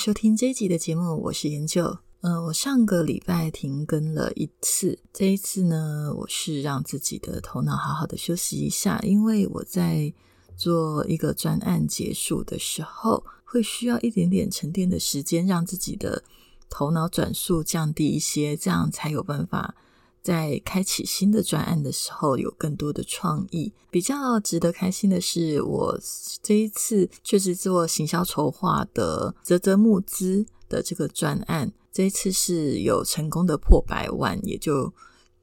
收听这一集的节目，我是研究。呃，我上个礼拜停更了一次，这一次呢，我是让自己的头脑好好的休息一下，因为我在做一个专案结束的时候，会需要一点点沉淀的时间，让自己的头脑转速降低一些，这样才有办法。在开启新的专案的时候，有更多的创意。比较值得开心的是，我这一次确实做行销筹划的泽泽募资的这个专案，这一次是有成功的破百万，也就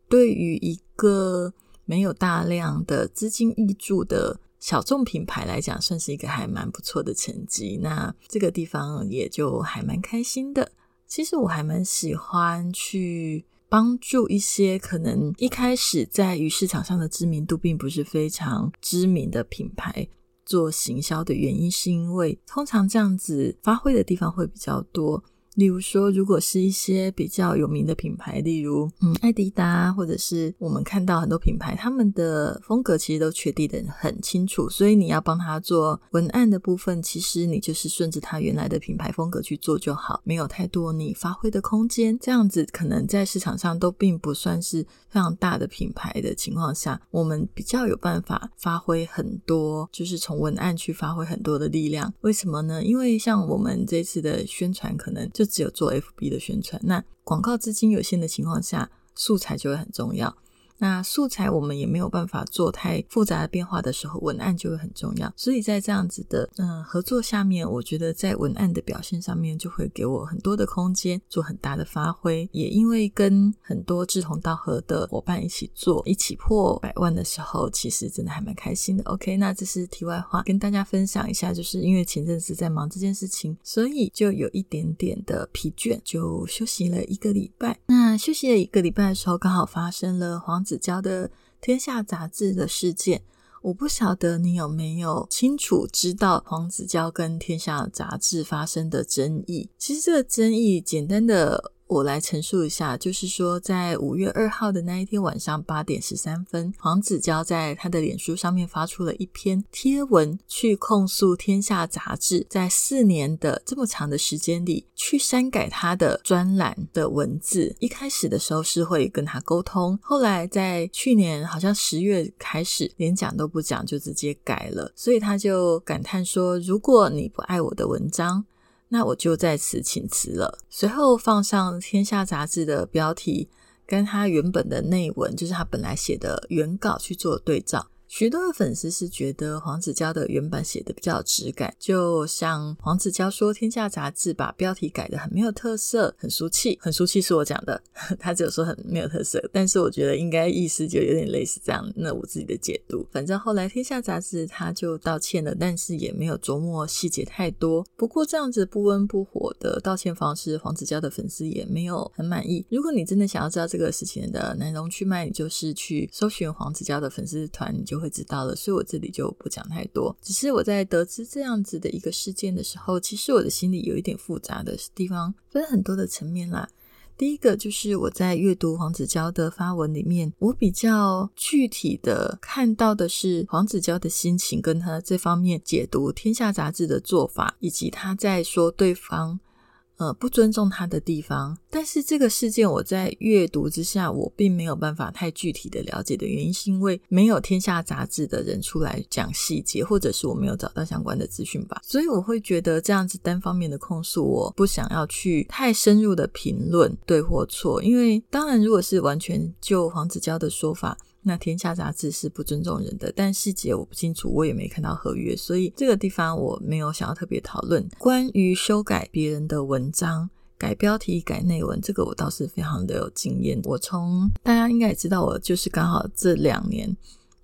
对于一个没有大量的资金挹注的小众品牌来讲，算是一个还蛮不错的成绩。那这个地方也就还蛮开心的。其实我还蛮喜欢去。帮助一些可能一开始在于市场上的知名度并不是非常知名的品牌做行销的原因，是因为通常这样子发挥的地方会比较多。例如说，如果是一些比较有名的品牌，例如嗯，艾迪达，或者是我们看到很多品牌，他们的风格其实都确定的很清楚，所以你要帮他做文案的部分，其实你就是顺着他原来的品牌风格去做就好，没有太多你发挥的空间。这样子可能在市场上都并不算是非常大的品牌的情况下，我们比较有办法发挥很多，就是从文案去发挥很多的力量。为什么呢？因为像我们这次的宣传，可能就只有做 FB 的宣传，那广告资金有限的情况下，素材就会很重要。那素材我们也没有办法做太复杂的变化的时候，文案就会很重要。所以在这样子的嗯合作下面，我觉得在文案的表现上面就会给我很多的空间，做很大的发挥。也因为跟很多志同道合的伙伴一起做，一起破百万的时候，其实真的还蛮开心的。OK，那这是题外话，跟大家分享一下，就是因为前阵子在忙这件事情，所以就有一点点的疲倦，就休息了一个礼拜。那休息了一个礼拜的时候，刚好发生了黄。子娇的《天下》杂志的事件，我不晓得你有没有清楚知道黄子佼跟《天下》杂志发生的争议。其实这个争议，简单的。我来陈述一下，就是说，在五月二号的那一天晚上八点十三分，黄子佼在他的脸书上面发出了一篇贴文，去控诉《天下》杂志在四年的这么长的时间里，去删改他的专栏的文字。一开始的时候是会跟他沟通，后来在去年好像十月开始，连讲都不讲就直接改了，所以他就感叹说：“如果你不爱我的文章。”那我就在此请辞了。随后放上《天下》杂志的标题，跟他原本的内文，就是他本来写的原稿去做对照。许多的粉丝是觉得黄子佼的原版写的比较有质感，就像黄子佼说，《天下》杂志把标题改的很没有特色，很俗气，很俗气是我讲的，他只有说很没有特色，但是我觉得应该意思就有点类似这样。那我自己的解读，反正后来《天下》杂志他就道歉了，但是也没有琢磨细节太多。不过这样子不温不火的道歉方式，黄子佼的粉丝也没有很满意。如果你真的想要知道这个事情的来龙去脉，你就是去搜寻黄子佼的粉丝团，你就。会知道了，所以我这里就不讲太多。只是我在得知这样子的一个事件的时候，其实我的心里有一点复杂的地方，分很多的层面啦。第一个就是我在阅读黄子佼的发文里面，我比较具体的看到的是黄子佼的心情，跟他这方面解读《天下》杂志的做法，以及他在说对方。呃，不尊重他的地方，但是这个事件我在阅读之下，我并没有办法太具体的了解的原因，是因为没有天下杂志的人出来讲细节，或者是我没有找到相关的资讯吧，所以我会觉得这样子单方面的控诉，我不想要去太深入的评论对或错，因为当然如果是完全就黄子佼的说法。那天下杂志是不尊重人的，但细节我不清楚，我也没看到合约，所以这个地方我没有想要特别讨论。关于修改别人的文章、改标题、改内文，这个我倒是非常的有经验。我从大家应该也知道，我就是刚好这两年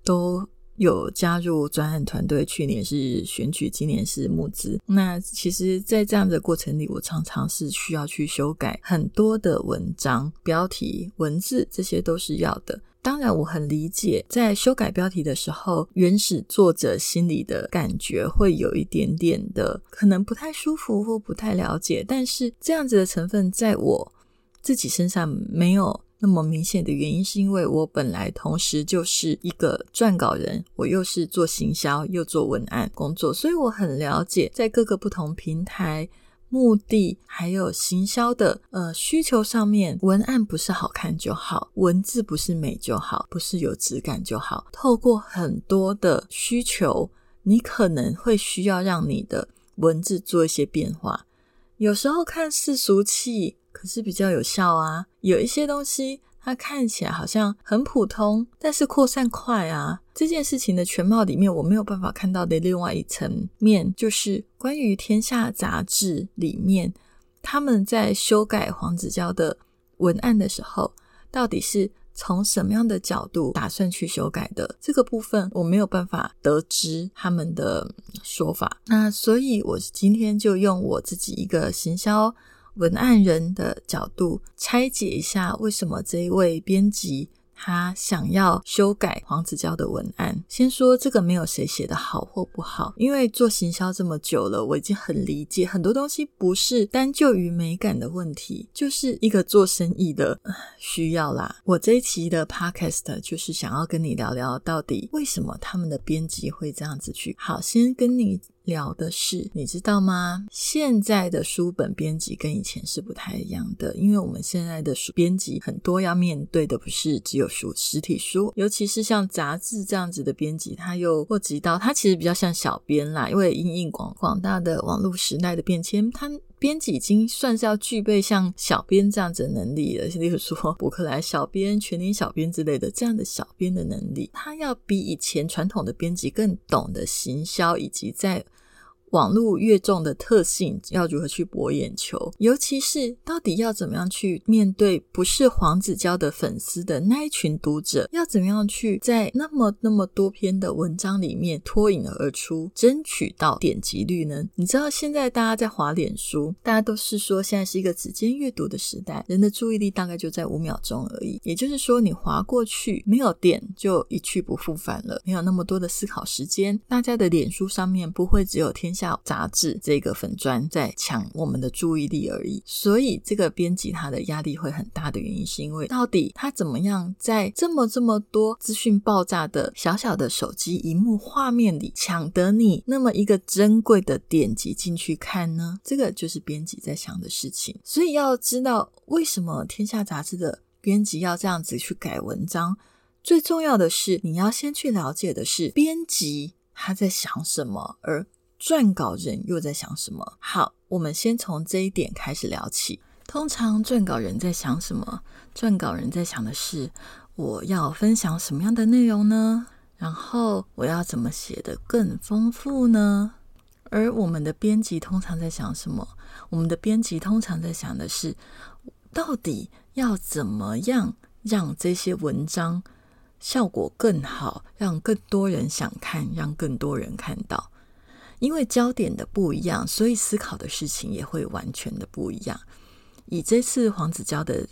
都有加入专案团队，去年是选举，今年是募资。那其实，在这样的过程里，我常常是需要去修改很多的文章、标题、文字，这些都是要的。当然，我很理解，在修改标题的时候，原始作者心里的感觉会有一点点的可能不太舒服或不太了解。但是，这样子的成分在我自己身上没有那么明显的原因，是因为我本来同时就是一个撰稿人，我又是做行销又做文案工作，所以我很了解在各个不同平台。目的还有行销的呃需求上面，文案不是好看就好，文字不是美就好，不是有质感就好。透过很多的需求，你可能会需要让你的文字做一些变化。有时候看似俗气，可是比较有效啊。有一些东西。它看起来好像很普通，但是扩散快啊！这件事情的全貌里面，我没有办法看到的另外一层面，就是关于《天下》杂志里面他们在修改黄子佼的文案的时候，到底是从什么样的角度打算去修改的？这个部分我没有办法得知他们的说法。那所以，我今天就用我自己一个行销。文案人的角度拆解一下，为什么这一位编辑他想要修改黄子佼的文案？先说这个没有谁写的好或不好，因为做行销这么久了，我已经很理解很多东西不是单就于美感的问题，就是一个做生意的需要啦。我这一期的 podcast 就是想要跟你聊聊，到底为什么他们的编辑会这样子去。好，先跟你。聊的是，你知道吗？现在的书本编辑跟以前是不太一样的，因为我们现在的书编辑很多要面对的不是只有书实体书，尤其是像杂志这样子的编辑，它又或及到它其实比较像小编啦，因为因应广广大的网络时代的变迁，他。编辑已经算是要具备像小编这样子的能力了，例如说博客来小编、全年小编之类的这样的小编的能力，他要比以前传统的编辑更懂得行销，以及在。网络越重的特性要如何去博眼球？尤其是到底要怎么样去面对不是黄子佼的粉丝的那一群读者？要怎么样去在那么那么多篇的文章里面脱颖而出，争取到点击率呢？你知道现在大家在滑脸书，大家都是说现在是一个指尖阅读的时代，人的注意力大概就在五秒钟而已。也就是说，你滑过去没有点就一去不复返了，没有那么多的思考时间。大家的脸书上面不会只有天下。杂志这个粉砖在抢我们的注意力而已，所以这个编辑他的压力会很大的原因，是因为到底他怎么样在这么这么多资讯爆炸的小小的手机荧幕画面里抢得你那么一个珍贵的点击进去看呢？这个就是编辑在想的事情。所以要知道为什么天下杂志的编辑要这样子去改文章，最重要的是你要先去了解的是编辑他在想什么，而。撰稿人又在想什么？好，我们先从这一点开始聊起。通常撰稿人在想什么？撰稿人在想的是，我要分享什么样的内容呢？然后我要怎么写的更丰富呢？而我们的编辑通常在想什么？我们的编辑通常在想的是，到底要怎么样让这些文章效果更好，让更多人想看，让更多人看到。因为焦点的不一样，所以思考的事情也会完全的不一样。以这次黄子佼的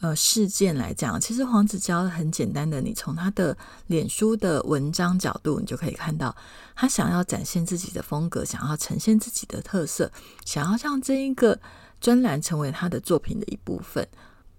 呃事件来讲，其实黄子佼很简单的，你从他的脸书的文章角度，你就可以看到他想要展现自己的风格，想要呈现自己的特色，想要让这一个专栏成为他的作品的一部分，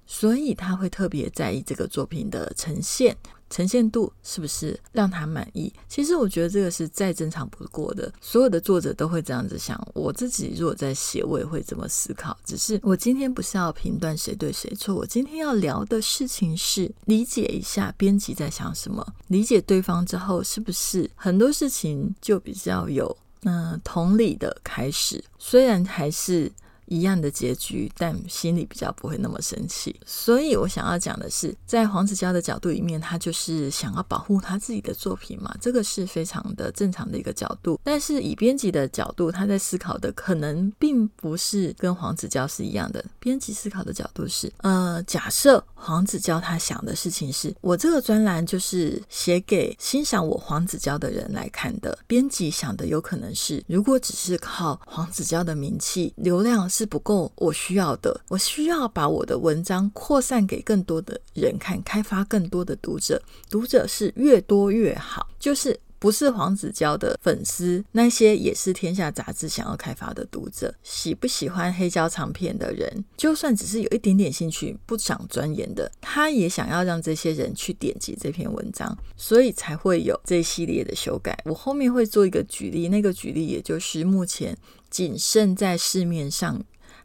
所以他会特别在意这个作品的呈现。呈现度是不是让他满意？其实我觉得这个是再正常不过的。所有的作者都会这样子想。我自己如果在写，我也会这么思考。只是我今天不是要评断谁对谁错，我今天要聊的事情是理解一下编辑在想什么。理解对方之后，是不是很多事情就比较有嗯同理的开始？虽然还是。一样的结局，但心里比较不会那么生气。所以我想要讲的是，在黄子佼的角度里面，他就是想要保护他自己的作品嘛，这个是非常的正常的一个角度。但是以编辑的角度，他在思考的可能并不是跟黄子佼是一样的。编辑思考的角度是，呃，假设黄子佼他想的事情是我这个专栏就是写给欣赏我黄子佼的人来看的，编辑想的有可能是，如果只是靠黄子佼的名气流量是是不够我需要的，我需要把我的文章扩散给更多的人看，开发更多的读者，读者是越多越好，就是。不是黄子佼的粉丝，那些也是天下杂志想要开发的读者。喜不喜欢黑胶唱片的人，就算只是有一点点兴趣，不想钻研的，他也想要让这些人去点击这篇文章，所以才会有这一系列的修改。我后面会做一个举例，那个举例也就是目前仅剩在市面上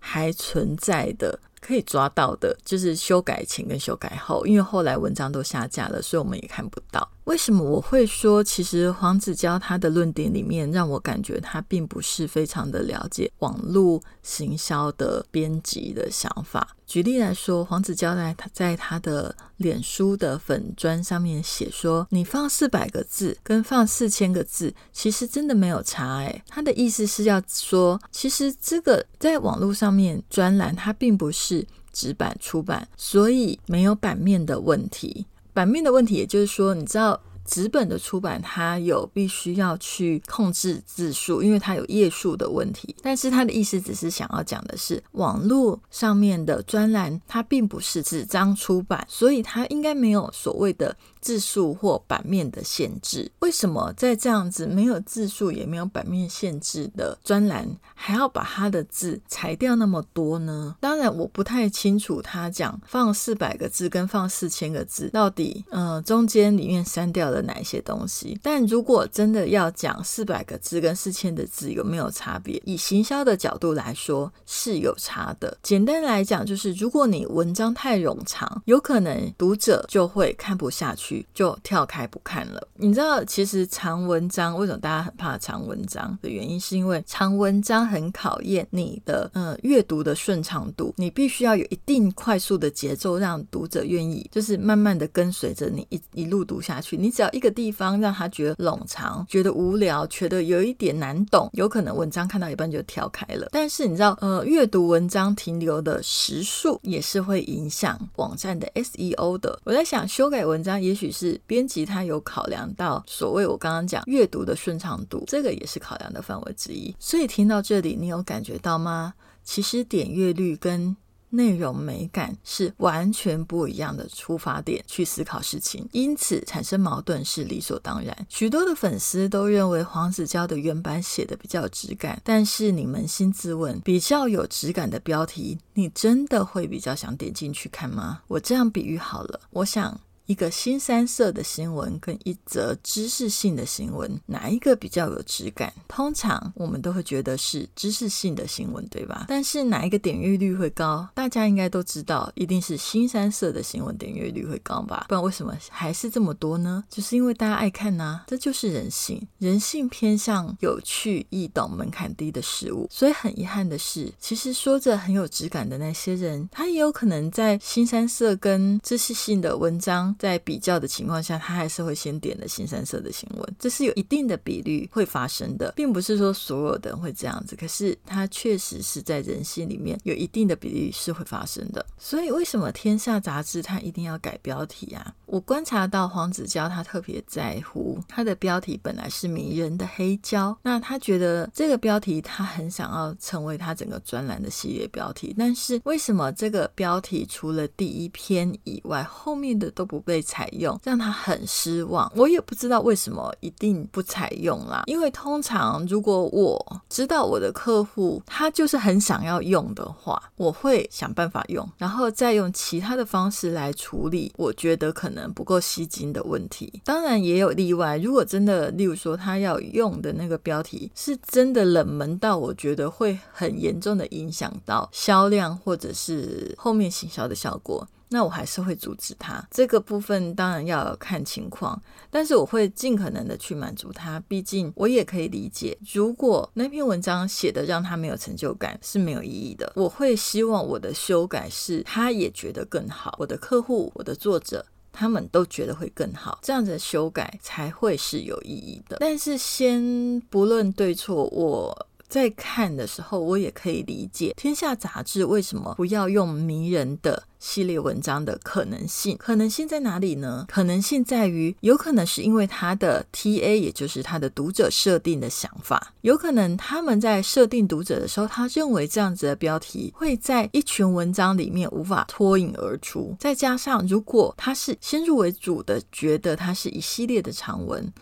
还存在的。可以抓到的，就是修改前跟修改后，因为后来文章都下架了，所以我们也看不到。为什么我会说，其实黄子佼他的论点里面，让我感觉他并不是非常的了解网络行销的编辑的想法。举例来说，黄子佼在他在他的脸书的粉砖上面写说：“你放四百个字跟放四千个字，其实真的没有差。”诶，他的意思是要说，其实这个在网络上面专栏，它并不是纸版出版，所以没有版面的问题。版面的问题，也就是说，你知道。纸本的出版，它有必须要去控制字数，因为它有页数的问题。但是它的意思只是想要讲的是，网络上面的专栏，它并不是纸张出版，所以它应该没有所谓的。字数或版面的限制，为什么在这样子没有字数也没有版面限制的专栏，还要把他的字裁掉那么多呢？当然，我不太清楚他讲放四百个字跟放四千个字到底，呃，中间里面删掉了哪一些东西。但如果真的要讲四百个字跟四千的字有没有差别，以行销的角度来说是有差的。简单来讲，就是如果你文章太冗长，有可能读者就会看不下去。就跳开不看了。你知道，其实长文章为什么大家很怕长文章的原因，是因为长文章很考验你的呃阅读的顺畅度，你必须要有一定快速的节奏，让读者愿意就是慢慢的跟随着你一一路读下去。你只要一个地方让他觉得冗长、觉得无聊、觉得有一点难懂，有可能文章看到一半就跳开了。但是你知道，呃，阅读文章停留的时数也是会影响网站的 SEO 的。我在想，修改文章也许。于是编辑他有考量到所谓我刚刚讲阅读的顺畅度，这个也是考量的范围之一。所以听到这里，你有感觉到吗？其实点阅率跟内容美感是完全不一样的出发点去思考事情，因此产生矛盾是理所当然。许多的粉丝都认为黄子佼的原版写的比较有质感，但是你扪心自问，比较有质感的标题，你真的会比较想点进去看吗？我这样比喻好了，我想。一个新三色的新闻跟一则知识性的新闻，哪一个比较有质感？通常我们都会觉得是知识性的新闻，对吧？但是哪一个点阅率会高？大家应该都知道，一定是新三色的新闻点阅率会高吧？不然为什么还是这么多呢？就是因为大家爱看呐，这就是人性。人性偏向有趣、易懂、门槛低的事物。所以很遗憾的是，其实说着很有质感的那些人，他也有可能在新三色跟知识性的文章。在比较的情况下，他还是会先点的新三色的新闻，这是有一定的比率会发生的，并不是说所有的人会这样子。可是它确实是在人性里面有一定的比例是会发生的。所以为什么天下杂志它一定要改标题啊？我观察到黄子佼他特别在乎他的标题本来是迷人的黑胶，那他觉得这个标题他很想要成为他整个专栏的系列标题，但是为什么这个标题除了第一篇以外，后面的都不？被采用，让他很失望。我也不知道为什么一定不采用啦。因为通常如果我知道我的客户他就是很想要用的话，我会想办法用，然后再用其他的方式来处理我觉得可能不够吸睛的问题。当然也有例外，如果真的，例如说他要用的那个标题是真的冷门到我觉得会很严重的影响到销量或者是后面行销的效果。那我还是会阻止他。这个部分当然要看情况，但是我会尽可能的去满足他。毕竟我也可以理解，如果那篇文章写的让他没有成就感是没有意义的。我会希望我的修改是他也觉得更好，我的客户、我的作者他们都觉得会更好，这样子的修改才会是有意义的。但是先不论对错，我。在看的时候，我也可以理解《天下》杂志为什么不要用迷人的系列文章的可能性。可能性在哪里呢？可能性在于，有可能是因为他的 TA，也就是他的读者设定的想法，有可能他们在设定读者的时候，他认为这样子的标题会在一群文章里面无法脱颖而出。再加上，如果他是先入为主的觉得它是一系列的长文。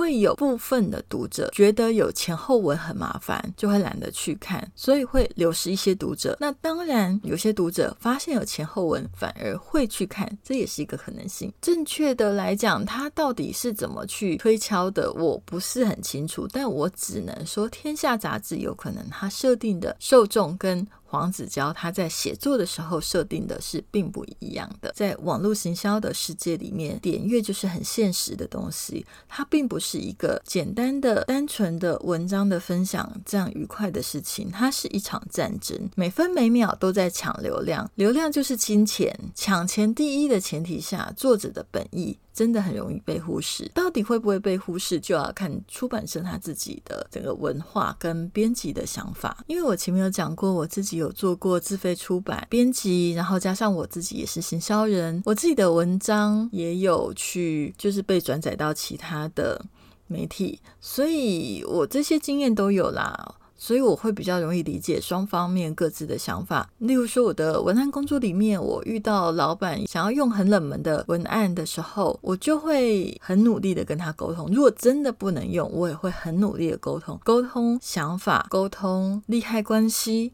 会有部分的读者觉得有前后文很麻烦，就会懒得去看，所以会流失一些读者。那当然，有些读者发现有前后文，反而会去看，这也是一个可能性。正确的来讲，他到底是怎么去推敲的，我不是很清楚，但我只能说，《天下》杂志有可能他设定的受众跟。黄子佼他在写作的时候设定的是并不一样的，在网络行销的世界里面，点阅就是很现实的东西，它并不是一个简单的、单纯的文章的分享这样愉快的事情，它是一场战争，每分每秒都在抢流量，流量就是金钱，抢钱第一的前提下，作者的本意。真的很容易被忽视，到底会不会被忽视，就要看出版社他自己的整个文化跟编辑的想法。因为我前面有讲过，我自己有做过自费出版编辑，然后加上我自己也是行销人，我自己的文章也有去就是被转载到其他的媒体，所以我这些经验都有啦。所以我会比较容易理解双方面各自的想法。例如说，我的文案工作里面，我遇到老板想要用很冷门的文案的时候，我就会很努力的跟他沟通。如果真的不能用，我也会很努力的沟通，沟通想法，沟通利害关系。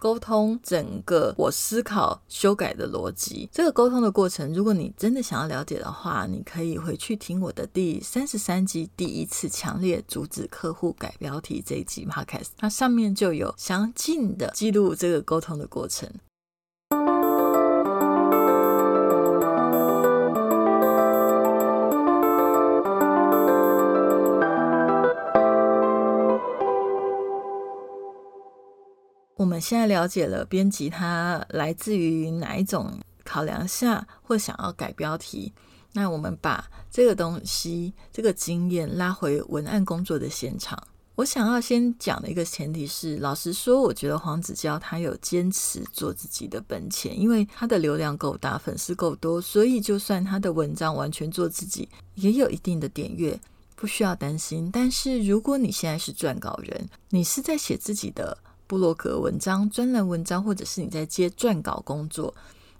沟通整个我思考修改的逻辑，这个沟通的过程，如果你真的想要了解的话，你可以回去听我的第三十三集《第一次强烈阻止客户改标题》这一集 Podcast，它上面就有详尽的记录这个沟通的过程。现在了解了编辑它来自于哪一种考量下，或想要改标题。那我们把这个东西、这个经验拉回文案工作的现场。我想要先讲的一个前提是，老实说，我觉得黄子佼他有坚持做自己的本钱，因为他的流量够大，粉丝够多，所以就算他的文章完全做自己，也有一定的点阅，不需要担心。但是如果你现在是撰稿人，你是在写自己的。布洛格文章、专栏文章，或者是你在接撰稿工作，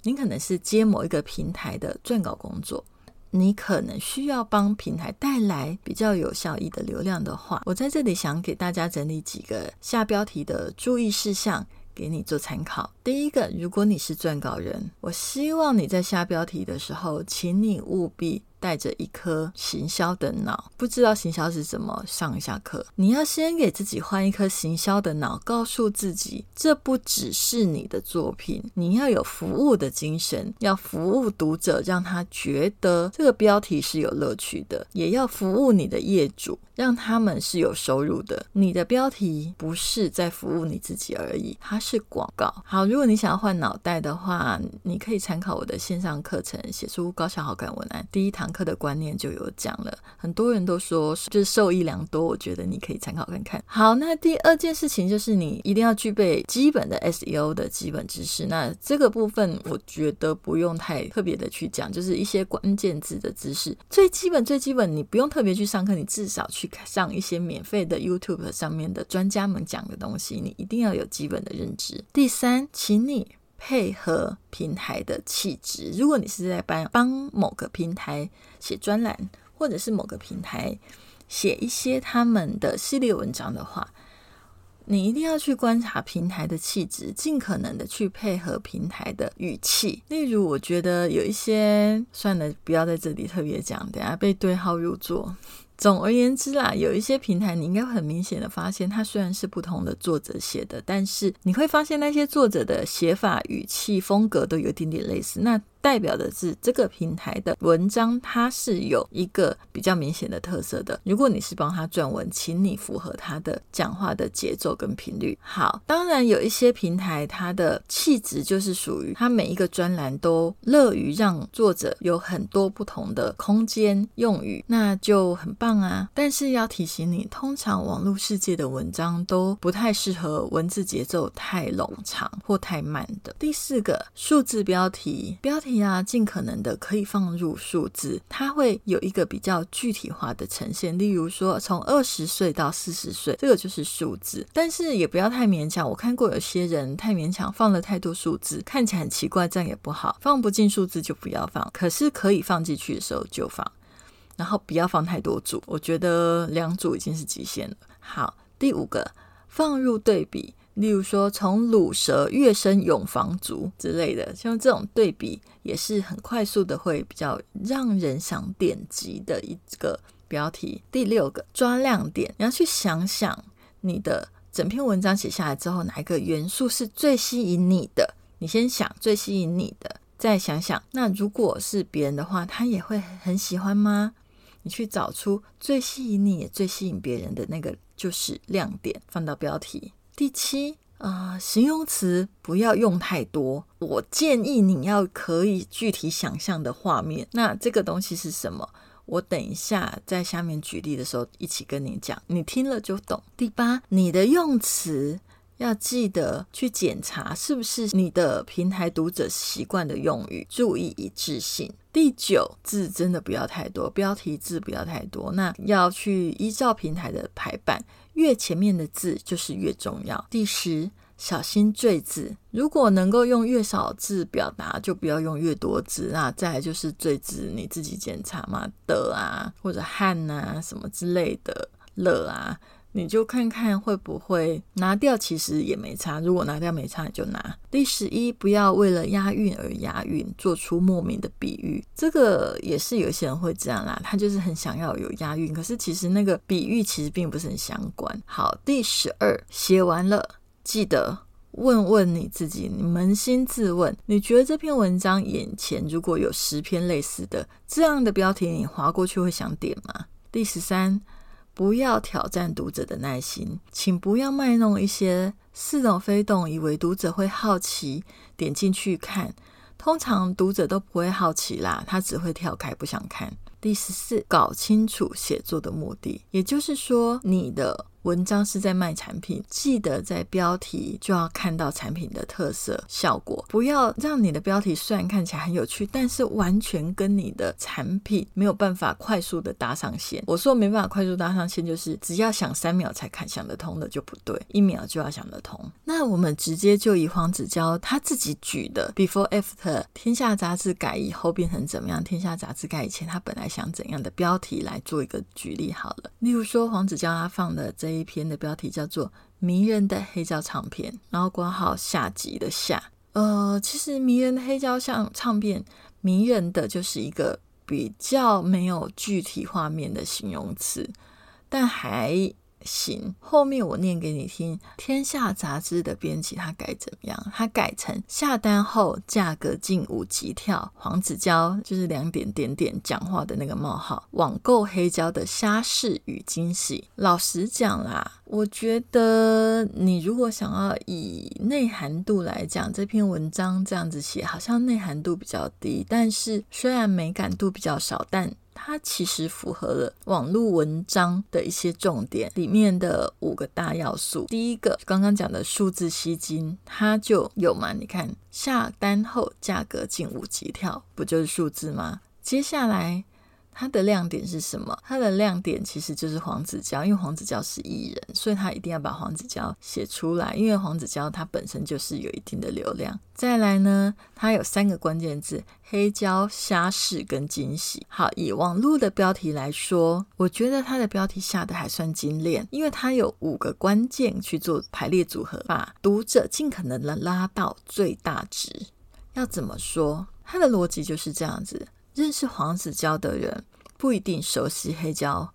你可能是接某一个平台的撰稿工作，你可能需要帮平台带来比较有效益的流量的话，我在这里想给大家整理几个下标题的注意事项，给你做参考。第一个，如果你是撰稿人，我希望你在下标题的时候，请你务必。带着一颗行销的脑，不知道行销是怎么，上一下课。你要先给自己换一颗行销的脑，告诉自己，这不只是你的作品，你要有服务的精神，要服务读者，让他觉得这个标题是有乐趣的，也要服务你的业主，让他们是有收入的。你的标题不是在服务你自己而已，它是广告。好，如果你想要换脑袋的话，你可以参考我的线上课程，写出高效好感文案第一堂。课的观念就有讲了，很多人都说就是受益良多，我觉得你可以参考看看。好，那第二件事情就是你一定要具备基本的 SEO 的基本知识。那这个部分我觉得不用太特别的去讲，就是一些关键字的知识，最基本最基本，你不用特别去上课，你至少去上一些免费的 YouTube 上面的专家们讲的东西，你一定要有基本的认知。第三，请你。配合平台的气质，如果你是在帮帮某个平台写专栏，或者是某个平台写一些他们的系列文章的话，你一定要去观察平台的气质，尽可能的去配合平台的语气。例如，我觉得有一些算了，不要在这里特别讲，等下被对号入座。总而言之啦，有一些平台你应该很明显的发现，它虽然是不同的作者写的，但是你会发现那些作者的写法、语气、风格都有点点类似。那代表的是这个平台的文章，它是有一个比较明显的特色的。如果你是帮他撰文，请你符合他的讲话的节奏跟频率。好，当然有一些平台，它的气质就是属于它每一个专栏都乐于让作者有很多不同的空间用语，那就很棒啊。但是要提醒你，通常网络世界的文章都不太适合文字节奏太冗长或太慢的。第四个，数字标题，标题啊，尽可能的可以放入数字，它会有一个比较具体化的呈现。例如说，从二十岁到四十岁，这个就是数字，但是也不要太勉强。我看过有些人太勉强，放了太多数字，看起来很奇怪，这样也不好。放不进数字就不要放，可是可以放进去的时候就放，然后不要放太多组，我觉得两组已经是极限了。好，第五个，放入对比。例如说，从鲁蛇跃升永房族之类的，像这种对比也是很快速的，会比较让人想点击的一个标题。第六个，抓亮点，你要去想想你的整篇文章写下来之后，哪一个元素是最吸引你的？你先想最吸引你的，再想想，那如果是别人的话，他也会很喜欢吗？你去找出最吸引你、也最吸引别人的那个就是亮点，放到标题。第七啊，形容词不要用太多。我建议你要可以具体想象的画面。那这个东西是什么？我等一下在下面举例的时候一起跟你讲，你听了就懂。第八，你的用词要记得去检查是不是你的平台读者习惯的用语，注意一致性。第九，字真的不要太多，标题字不要太多。那要去依照平台的排版。越前面的字就是越重要。第十，小心赘字，如果能够用越少字表达，就不要用越多字。那再来就是赘字，你自己检查嘛，的啊，或者汗啊，什么之类的，了啊。你就看看会不会拿掉，其实也没差。如果拿掉没差，你就拿。第十一，不要为了押韵而押韵，做出莫名的比喻。这个也是有些人会这样啦，他就是很想要有押韵，可是其实那个比喻其实并不是很相关。好，第十二，写完了，记得问问你自己，你扪心自问，你觉得这篇文章眼前如果有十篇类似的这样的标题，你划过去会想点吗？第十三。不要挑战读者的耐心，请不要卖弄一些似懂非懂，以为读者会好奇点进去看。通常读者都不会好奇啦，他只会跳开不想看。第十四，搞清楚写作的目的，也就是说你的。文章是在卖产品，记得在标题就要看到产品的特色效果，不要让你的标题虽然看起来很有趣，但是完全跟你的产品没有办法快速的搭上线。我说没办法快速搭上线，就是只要想三秒才看想得通的就不对，一秒就要想得通。那我们直接就以黄子佼他自己举的 Before After 天下杂志改以后变成怎么样？天下杂志改以前他本来想怎样的标题来做一个举例好了。例如说黄子佼他放的这。这一篇的标题叫做《迷人的黑胶唱片》，然后括号下集的下。呃，其实迷人的黑胶像唱片，迷人的就是一个比较没有具体画面的形容词，但还。行，后面我念给你听。天下杂志的编辑他改怎么样？他改成下单后价格近五级跳。黄子佼就是两点点点讲话的那个冒号。网购黑胶的虾事与惊喜。老实讲啦，我觉得你如果想要以内涵度来讲，这篇文章这样子写，好像内涵度比较低。但是虽然美感度比较少，但它其实符合了网络文章的一些重点里面的五个大要素。第一个，刚刚讲的数字吸金，它就有嘛？你看下单后价格近五级跳，不就是数字吗？接下来。它的亮点是什么？它的亮点其实就是黄子佼，因为黄子佼是艺人，所以他一定要把黄子佼写出来。因为黄子佼他本身就是有一定的流量。再来呢，它有三个关键字：黑胶、虾事跟惊喜。好，以网络的标题来说，我觉得它的标题下的还算精炼，因为它有五个关键去做排列组合，把读者尽可能的拉到最大值。要怎么说？它的逻辑就是这样子。认识黄子佼的人不一定熟悉黑胶，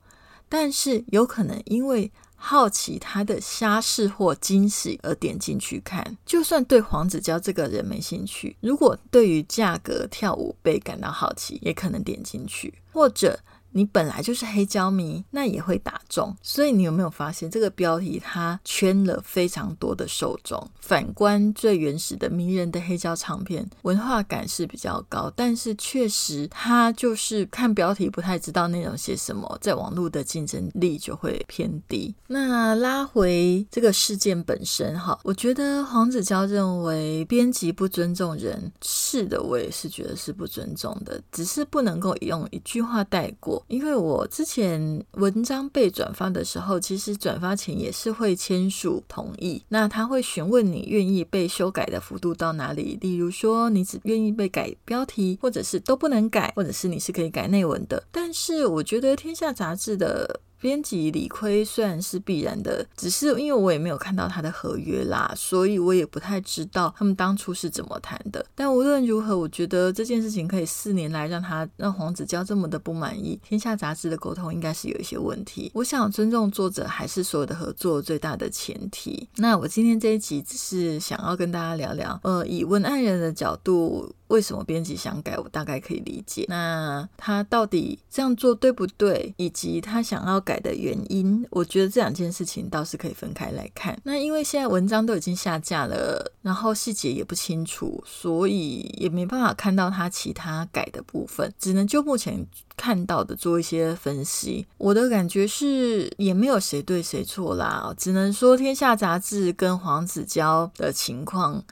但是有可能因为好奇他的虾事或惊喜而点进去看。就算对黄子佼这个人没兴趣，如果对于价格跳舞被感到好奇，也可能点进去，或者。你本来就是黑胶迷，那也会打中。所以你有没有发现，这个标题它圈了非常多的受众？反观最原始的迷人的黑胶唱片，文化感是比较高，但是确实它就是看标题不太知道内容写什么，在网络的竞争力就会偏低。那拉回这个事件本身，哈，我觉得黄子佼认为编辑不尊重人，是的，我也是觉得是不尊重的，只是不能够用一句话带过。因为我之前文章被转发的时候，其实转发前也是会签署同意。那他会询问你愿意被修改的幅度到哪里，例如说你只愿意被改标题，或者是都不能改，或者是你是可以改内文的。但是我觉得天下杂志的。编辑理亏虽然是必然的，只是因为我也没有看到他的合约啦，所以我也不太知道他们当初是怎么谈的。但无论如何，我觉得这件事情可以四年来让他让黄子佼这么的不满意。天下杂志的沟通应该是有一些问题。我想尊重作者还是所有的合作最大的前提。那我今天这一集只是想要跟大家聊聊，呃，以文案人的角度。为什么编辑想改？我大概可以理解。那他到底这样做对不对？以及他想要改的原因，我觉得这两件事情倒是可以分开来看。那因为现在文章都已经下架了，然后细节也不清楚，所以也没办法看到他其他改的部分，只能就目前看到的做一些分析。我的感觉是，也没有谁对谁错啦，只能说天下杂志跟黄子佼的情况。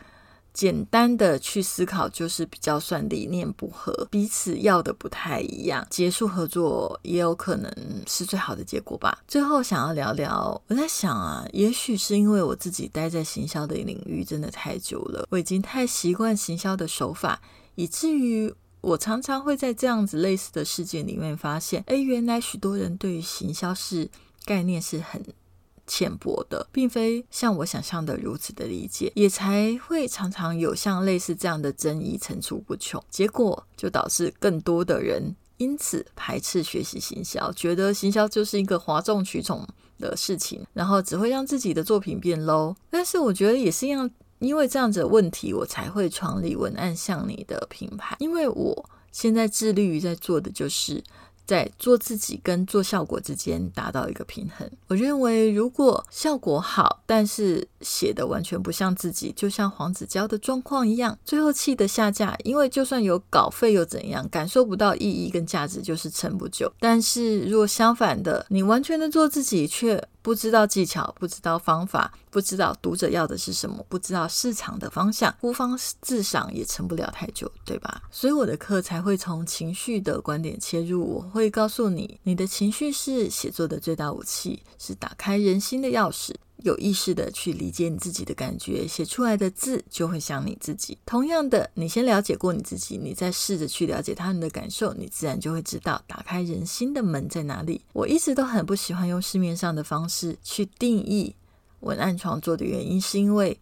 简单的去思考，就是比较算理念不合，彼此要的不太一样，结束合作也有可能是最好的结果吧。最后想要聊聊，我在想啊，也许是因为我自己待在行销的领域真的太久了，我已经太习惯行销的手法，以至于我常常会在这样子类似的事件里面发现，哎，原来许多人对于行销是概念是很。浅薄的，并非像我想象的如此的理解，也才会常常有像类似这样的争议层出不穷，结果就导致更多的人因此排斥学习行销，觉得行销就是一个哗众取宠的事情，然后只会让自己的作品变 low。但是我觉得也是一样，因为这样子的问题，我才会创立文案像你的品牌，因为我现在致力于在做的就是。在做自己跟做效果之间达到一个平衡。我认为，如果效果好，但是写的完全不像自己，就像黄子佼的状况一样，最后气得下架。因为就算有稿费又怎样，感受不到意义跟价值，就是撑不久。但是如果相反的，你完全的做自己，却不知道技巧，不知道方法，不知道读者要的是什么，不知道市场的方向，孤芳自赏也撑不了太久，对吧？所以我的课才会从情绪的观点切入，我会告诉你，你的情绪是写作的最大武器，是打开人心的钥匙。有意识的去理解你自己的感觉，写出来的字就会像你自己。同样的，你先了解过你自己，你再试着去了解他人的感受，你自然就会知道打开人心的门在哪里。我一直都很不喜欢用市面上的方式去定义文案创作的原因，是因为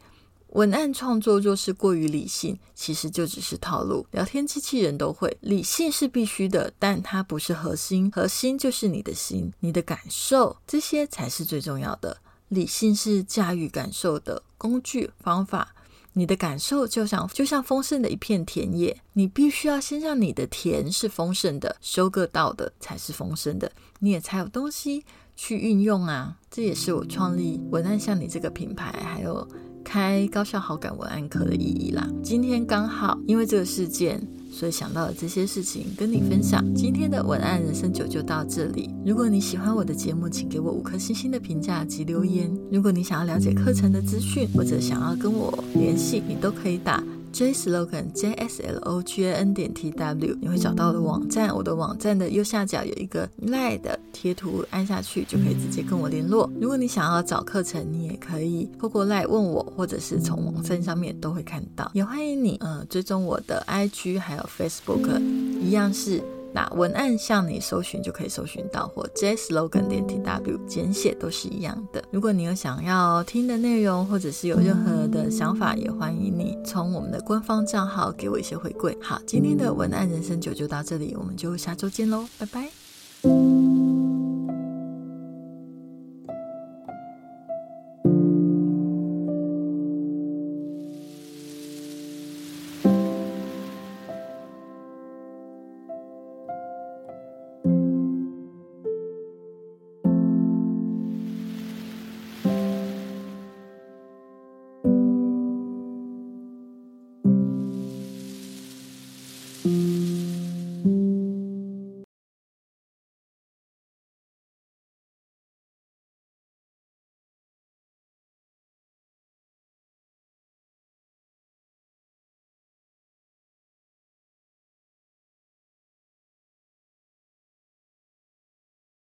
文案创作若是过于理性，其实就只是套路。聊天机器人都会，理性是必须的，但它不是核心，核心就是你的心、你的感受，这些才是最重要的。理性是驾驭感受的工具方法。你的感受就像就像丰盛的一片田野，你必须要先让你的田是丰盛的，收割到的才是丰盛的，你也才有东西去运用啊。这也是我创立文案像你这个品牌，还有开高效好感文案课的意义啦。今天刚好因为这个事件。所以想到了这些事情跟你分享。今天的文案人生九就到这里。如果你喜欢我的节目，请给我五颗星星的评价及留言。如果你想要了解课程的资讯，或者想要跟我联系，你都可以打。J slogan J S L O G A N 点 T W，你会找到我的网站。我的网站的右下角有一个 Line 的贴图，按下去就可以直接跟我联络。如果你想要找课程，你也可以透过 Line 问我，或者是从网站上面都会看到。也欢迎你，呃，追踪我的 IG 还有 Facebook，一样是。那文案向你搜寻就可以搜寻到，或 j slogan 点 t w 简写都是一样的。如果你有想要听的内容，或者是有任何的想法，也欢迎你从我们的官方账号给我一些回馈。好，今天的文案人生九就到这里，我们就下周见喽，拜拜。